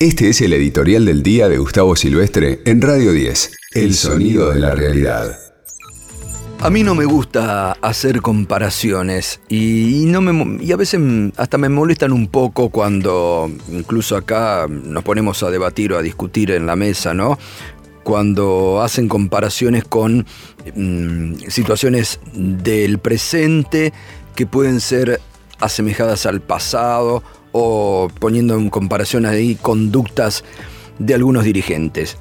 Este es el editorial del día de Gustavo Silvestre en Radio 10, El sonido de la realidad. A mí no me gusta hacer comparaciones y, no me, y a veces hasta me molestan un poco cuando incluso acá nos ponemos a debatir o a discutir en la mesa, ¿no? Cuando hacen comparaciones con mm, situaciones del presente que pueden ser asemejadas al pasado o poniendo en comparación ahí conductas de algunos dirigentes.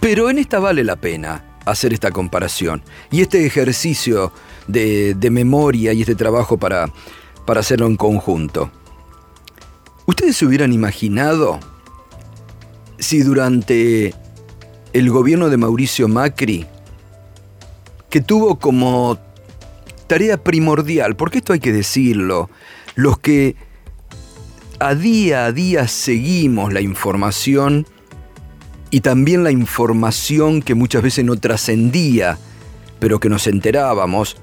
Pero en esta vale la pena hacer esta comparación y este ejercicio de, memoria y este trabajo para, para hacerlo en conjunto. ¿Ustedes se hubieran imaginado si durante el gobierno de Mauricio Macri, que tuvo como tarea primordial, porque esto hay que decirlo, los que a día a día seguimos la información y también la información que muchas veces no trascendía, pero que nos enterábamos.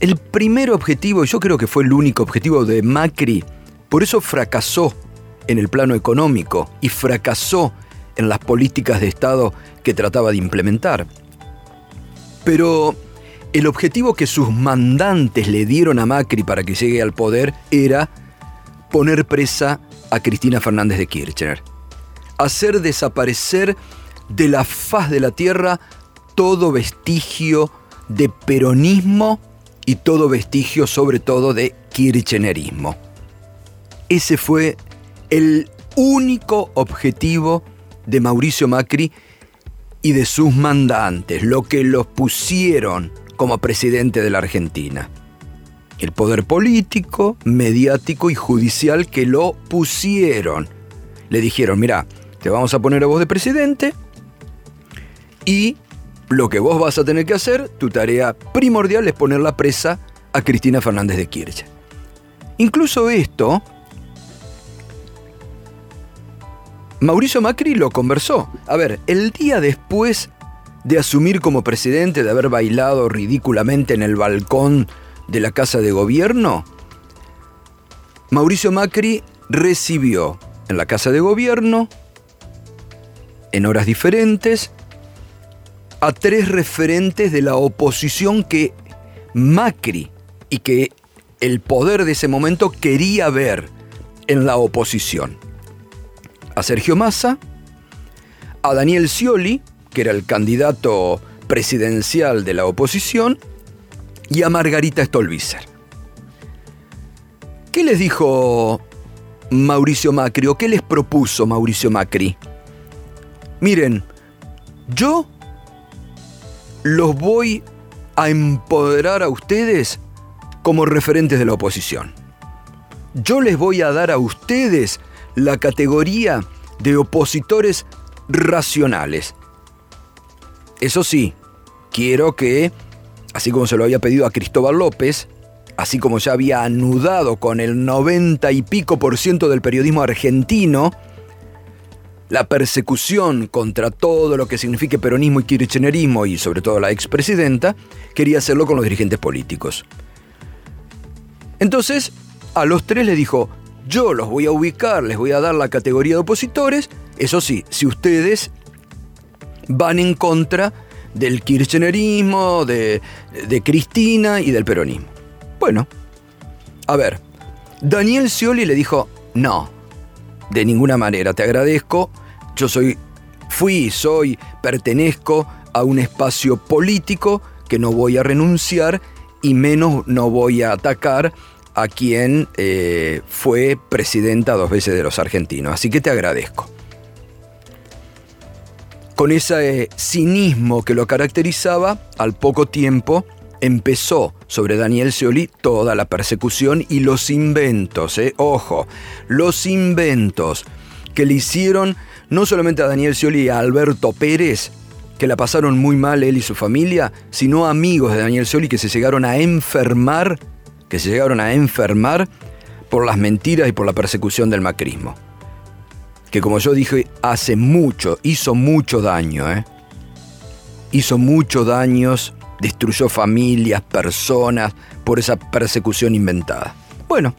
El primer objetivo, yo creo que fue el único objetivo de Macri, por eso fracasó en el plano económico y fracasó en las políticas de Estado que trataba de implementar. Pero el objetivo que sus mandantes le dieron a Macri para que llegue al poder era poner presa a Cristina Fernández de Kirchner. Hacer desaparecer de la faz de la tierra todo vestigio de peronismo y todo vestigio sobre todo de kirchnerismo. Ese fue el único objetivo de Mauricio Macri y de sus mandantes, lo que los pusieron como presidente de la Argentina el poder político, mediático y judicial que lo pusieron. Le dijeron, mira, te vamos a poner a vos de presidente y lo que vos vas a tener que hacer, tu tarea primordial es poner la presa a Cristina Fernández de Kirchner. Incluso esto, Mauricio Macri lo conversó. A ver, el día después de asumir como presidente, de haber bailado ridículamente en el balcón de la Casa de Gobierno, Mauricio Macri recibió en la Casa de Gobierno, en horas diferentes, a tres referentes de la oposición que Macri y que el poder de ese momento quería ver en la oposición. A Sergio Massa, a Daniel Scioli, que era el candidato presidencial de la oposición, y a Margarita Stolbizer. ¿Qué les dijo Mauricio Macri o qué les propuso Mauricio Macri? Miren, yo los voy a empoderar a ustedes como referentes de la oposición. Yo les voy a dar a ustedes la categoría de opositores racionales. Eso sí, quiero que así como se lo había pedido a Cristóbal López, así como ya había anudado con el 90 y pico por ciento del periodismo argentino, la persecución contra todo lo que signifique peronismo y kirchnerismo y sobre todo la expresidenta, quería hacerlo con los dirigentes políticos. Entonces, a los tres les dijo, yo los voy a ubicar, les voy a dar la categoría de opositores, eso sí, si ustedes van en contra del kirchnerismo, de, Cristina y del peronismo. Bueno, a ver, Daniel Scioli le dijo, no, de ninguna manera, te agradezco, yo soy, fui, soy, pertenezco a un espacio político que no voy a renunciar y menos no voy a atacar a quien eh, fue presidenta dos veces de los argentinos. Así que te agradezco con ese cinismo que lo caracterizaba, al poco tiempo empezó sobre Daniel Scioli toda la persecución y los inventos, eh, ojo, los inventos que le hicieron no solamente a Daniel Scioli y a Alberto Pérez, que la pasaron muy mal él y su familia, sino amigos de Daniel Scioli que se llegaron a enfermar, que se llegaron a enfermar por las mentiras y por la persecución del macrismo que como yo dije, hace mucho, hizo mucho daño, ¿eh? Hizo mucho daños, destruyó familias, personas, por esa persecución inventada. Bueno,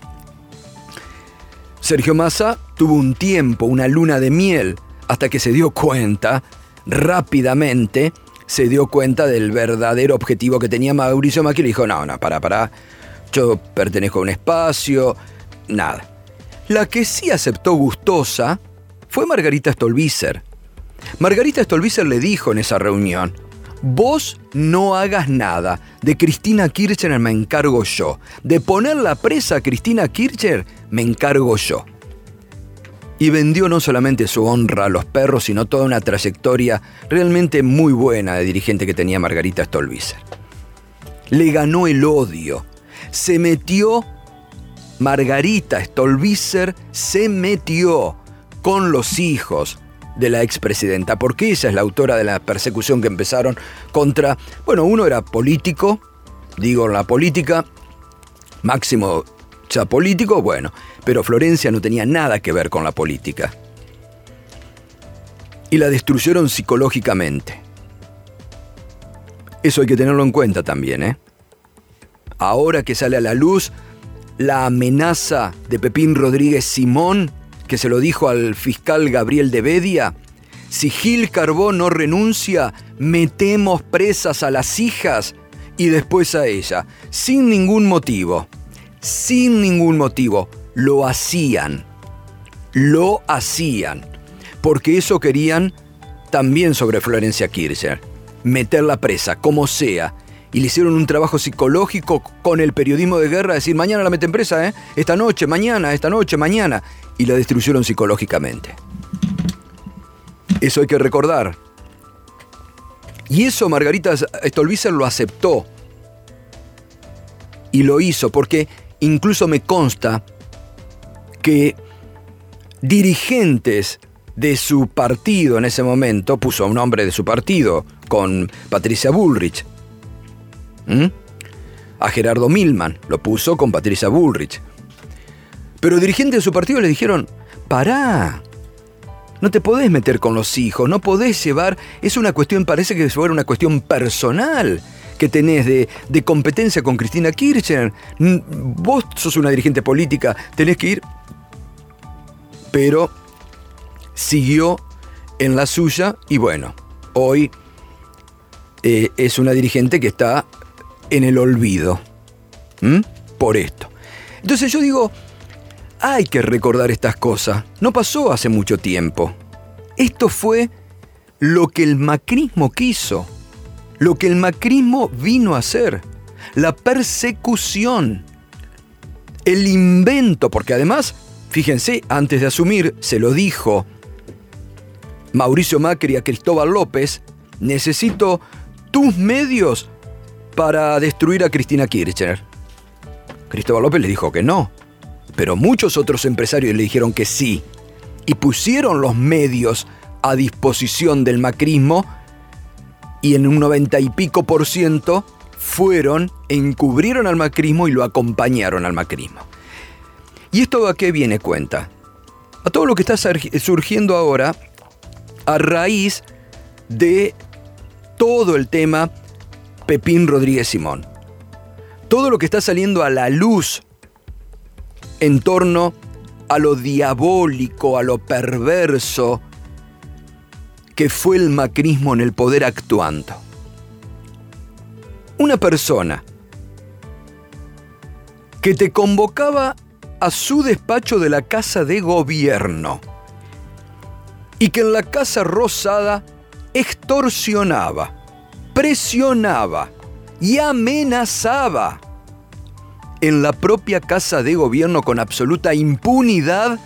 Sergio Massa tuvo un tiempo, una luna de miel, hasta que se dio cuenta, rápidamente, se dio cuenta del verdadero objetivo que tenía Mauricio Macri y dijo, no, no, para, para, yo pertenezco a un espacio, nada. La que sí aceptó gustosa fue Margarita Stolbizer. Margarita Stolbizer le dijo en esa reunión, vos no hagas nada, de Cristina Kirchner me encargo yo, de poner la presa a Cristina Kirchner me encargo yo. Y vendió no solamente su honra a los perros, sino toda una trayectoria realmente muy buena de dirigente que tenía Margarita Stolbizer. Le ganó el odio, se metió, Margarita Stolbizer se metió con los hijos de la expresidenta, porque ella es la autora de la persecución que empezaron contra, bueno, uno era político, digo la política, Máximo ya político, bueno, pero Florencia no tenía nada que ver con la política. Y la destruyeron psicológicamente. Eso hay que tenerlo en cuenta también, ¿eh? Ahora que sale a la luz la amenaza de Pepín Rodríguez Simón que se lo dijo al fiscal Gabriel de Bedia, si Gil Carbó no renuncia, metemos presas a las hijas y después a ella, sin ningún motivo, sin ningún motivo, lo hacían, lo hacían, porque eso querían también sobre Florencia Kirchner, meterla presa, como sea, y le hicieron un trabajo psicológico con el periodismo de guerra, decir, mañana la meten presa, ¿eh? esta noche, mañana, esta noche, mañana, y la destruyeron psicológicamente. Eso hay que recordar. Y eso Margarita Stolbizer lo aceptó. Y lo hizo porque incluso me consta que dirigentes de su partido en ese momento, puso a un hombre de su partido con Patricia Bullrich, a Gerardo Milman, lo puso con Patricia Bullrich. Pero dirigentes de su partido le dijeron, pará, no te podés meter con los hijos, no podés llevar, es una cuestión, parece que fuera una cuestión personal que tenés de, de, competencia con Cristina Kirchner. Vos sos una dirigente política, tenés que ir. Pero siguió en la suya y bueno, hoy eh, es una dirigente que está en el olvido. Por esto. Entonces yo digo, hay que recordar estas cosas. No pasó hace mucho tiempo. Esto fue lo que el macrismo quiso, lo que el macrismo vino a hacer, la persecución, el invento, porque además, fíjense, antes de asumir, se lo dijo Mauricio Macri a Cristóbal López, necesito tus medios para destruir a Cristina Kirchner. Cristóbal López le dijo que no, pero muchos otros empresarios le dijeron que sí y pusieron los medios a disposición del macrismo y en un noventa y pico por ciento fueron, encubrieron al macrismo y lo acompañaron al macrismo. ¿Y esto a qué viene cuenta? A todo lo que está surgiendo ahora a raíz de todo el tema Pepín Rodríguez Simón. Todo lo que está saliendo a la luz en torno a lo diabólico, a lo perverso que fue el macrismo en el poder actuando. Una persona que te convocaba a su despacho de la Casa de Gobierno y que en la Casa Rosada extorsionaba, presionaba y amenazaba en la propia Casa de Gobierno con absoluta impunidad,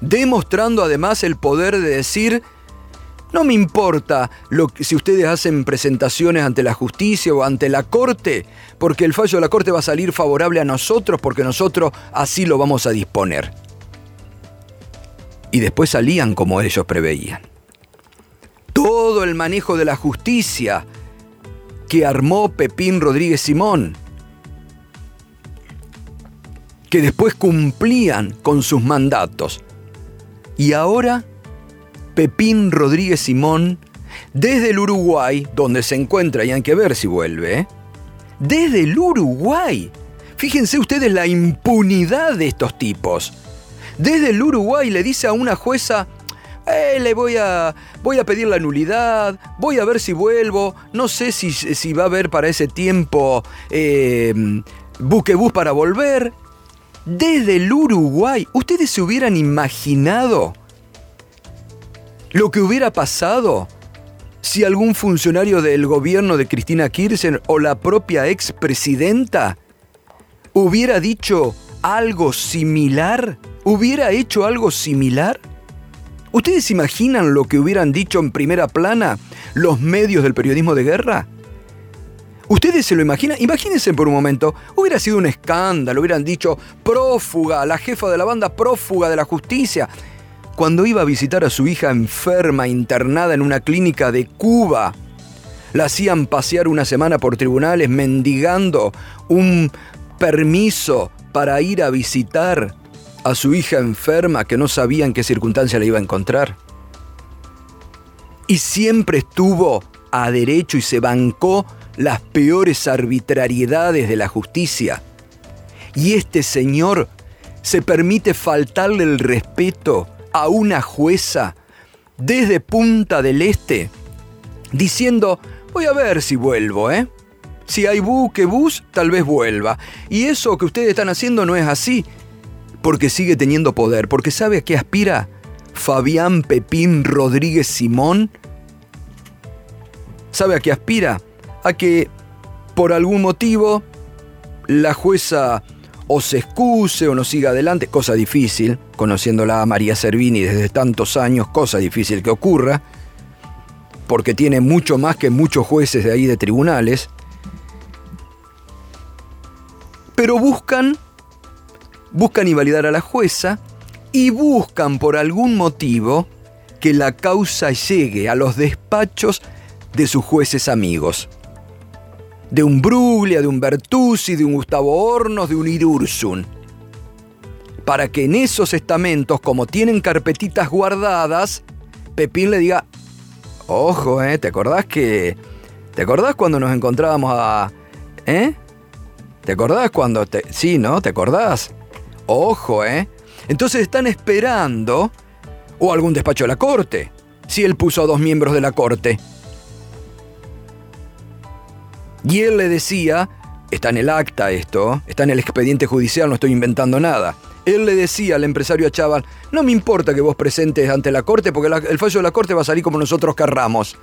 demostrando además el poder de decir, no me importa lo si ustedes hacen presentaciones ante la justicia o ante la corte, porque el fallo de la corte va a salir favorable a nosotros porque nosotros así lo vamos a disponer. Y después salían como ellos preveían. Todo el manejo de la justicia que armó Pepín Rodríguez Simón que después cumplían con sus mandatos. Y ahora, Pepín Rodríguez Simón, desde el Uruguay, donde se encuentra, y hay que ver si vuelve, ¿eh? desde el Uruguay. Fíjense ustedes la impunidad de estos tipos. Desde el Uruguay le dice a una jueza, eh, le voy a, voy a pedir la nulidad, voy a ver si vuelvo, no sé si, si va a haber para ese tiempo eh, buquebús para volver. Desde el Uruguay, ¿ustedes se hubieran imaginado lo que hubiera pasado si algún funcionario del gobierno de Cristina Kirchner o la propia expresidenta hubiera dicho algo similar? ¿Hubiera hecho algo similar? ¿Ustedes imaginan lo que hubieran dicho en primera plana los medios del periodismo de guerra? ¿Ustedes se lo imaginan? Imagínense por un momento, hubiera sido un escándalo, hubieran dicho prófuga, la jefa de la banda prófuga de la justicia, cuando iba a visitar a su hija enferma internada en una clínica de Cuba. La hacían pasear una semana por tribunales mendigando un permiso para ir a visitar a su hija enferma que no sabía en qué circunstancia la iba a encontrar. Y siempre estuvo a derecho y se bancó las peores arbitrariedades de la justicia. Y este señor se permite faltarle el respeto a una jueza desde Punta del Este, diciendo, voy a ver si vuelvo, ¿eh? Si hay buque bus, tal vez vuelva. Y eso que ustedes están haciendo no es así porque sigue teniendo poder, porque sabe a qué aspira Fabián Pepín Rodríguez Simón. ¿Sabe a qué aspira? A que por algún motivo la jueza o se excuse o no siga adelante, cosa difícil, conociéndola a María Servini desde tantos años, cosa difícil que ocurra, porque tiene mucho más que muchos jueces de ahí de tribunales, pero buscan buscan invalidar a la jueza y buscan por algún motivo que la causa llegue a los despachos de sus jueces amigos. De un Bruglia, de un Bertuzzi, de un Gustavo Hornos, de un Irursun. Para que en esos estamentos, como tienen carpetitas guardadas, Pepín le diga, ojo, ¿eh? ¿Te acordás que... ¿Te acordás cuando nos encontrábamos a... ¿Eh? ¿Te acordás cuando te... Sí, ¿no? ¿Te acordás? Ojo, ¿eh? Entonces están esperando, o algún despacho de la corte, si él puso a dos miembros de la corte. Y él le decía, está en el acta esto, está en el expediente judicial, no estoy inventando nada. Él le decía al empresario Chaval, no me importa que vos presentes ante la corte porque el fallo de la corte va a salir como nosotros querramos.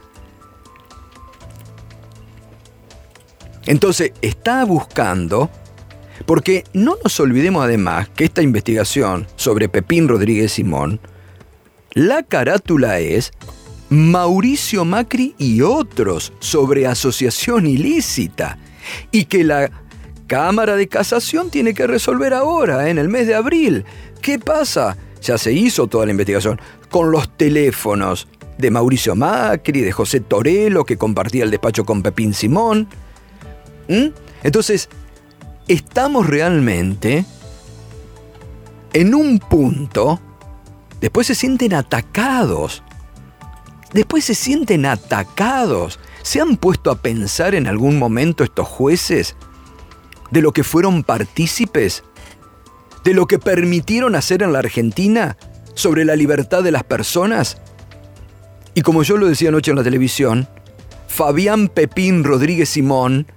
Entonces está buscando porque no nos olvidemos además que esta investigación sobre Pepín Rodríguez Simón, la carátula es Mauricio Macri y otros sobre asociación ilícita y que la Cámara de Casación tiene que resolver ahora, en el mes de abril. ¿Qué pasa? Ya se hizo toda la investigación con los teléfonos de Mauricio Macri, de José Torello, que compartía el despacho con Pepín Simón. ¿Mm? Entonces, estamos realmente en un punto, después se sienten atacados, después se sienten atacados. ¿Se han puesto a pensar en algún momento estos jueces de lo que fueron partícipes? ¿De lo que permitieron hacer en la Argentina sobre la libertad de las personas? Y como yo lo decía anoche en la televisión, Fabián Pepín Rodríguez Simón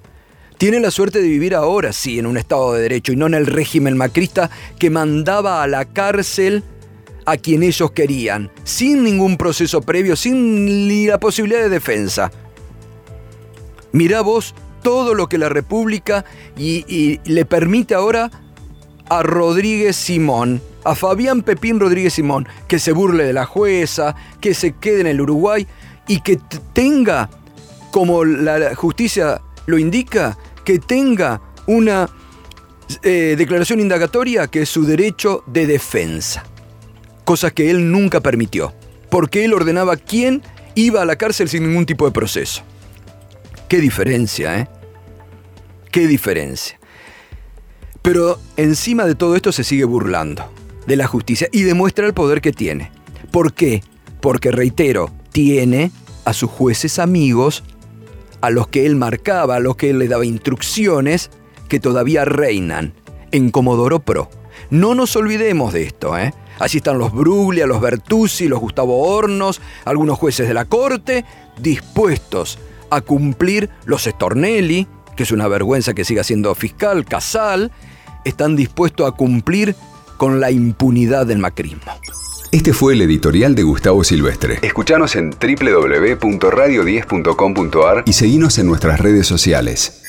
tiene la suerte de vivir ahora, sí, en un Estado de Derecho y no en el régimen macrista que mandaba a la cárcel a quien ellos querían, sin ningún proceso previo, sin ni la posibilidad de defensa. Mirá vos todo lo que la República y, le permite ahora a Rodríguez Simón, a Fabián Pepín Rodríguez Simón, que se burle de la jueza, que se quede en el Uruguay y que tenga, como la justicia lo indica, que tenga una eh, declaración indagatoria que es su derecho de defensa, cosa que él nunca permitió, porque él ordenaba quién iba a la cárcel sin ningún tipo de proceso. Qué diferencia, ¿eh? Qué diferencia. Pero encima de todo esto se sigue burlando de la justicia y demuestra el poder que tiene. ¿Por qué? Porque, reitero, tiene a sus jueces amigos a los que él marcaba, a los que él le daba instrucciones, que todavía reinan en Comodoro Pro. No nos olvidemos de esto, ¿eh? Allí están los Bruglia, los Bertuzzi, los Gustavo Hornos, algunos jueces de la corte, dispuestos a cumplir los Stornelli, que es una vergüenza que siga siendo fiscal, Casal, están dispuestos a cumplir con la impunidad del macrismo. Este fue el editorial de Gustavo Silvestre. Escuchanos en www.radio10.com.ar y seguinos en nuestras redes sociales.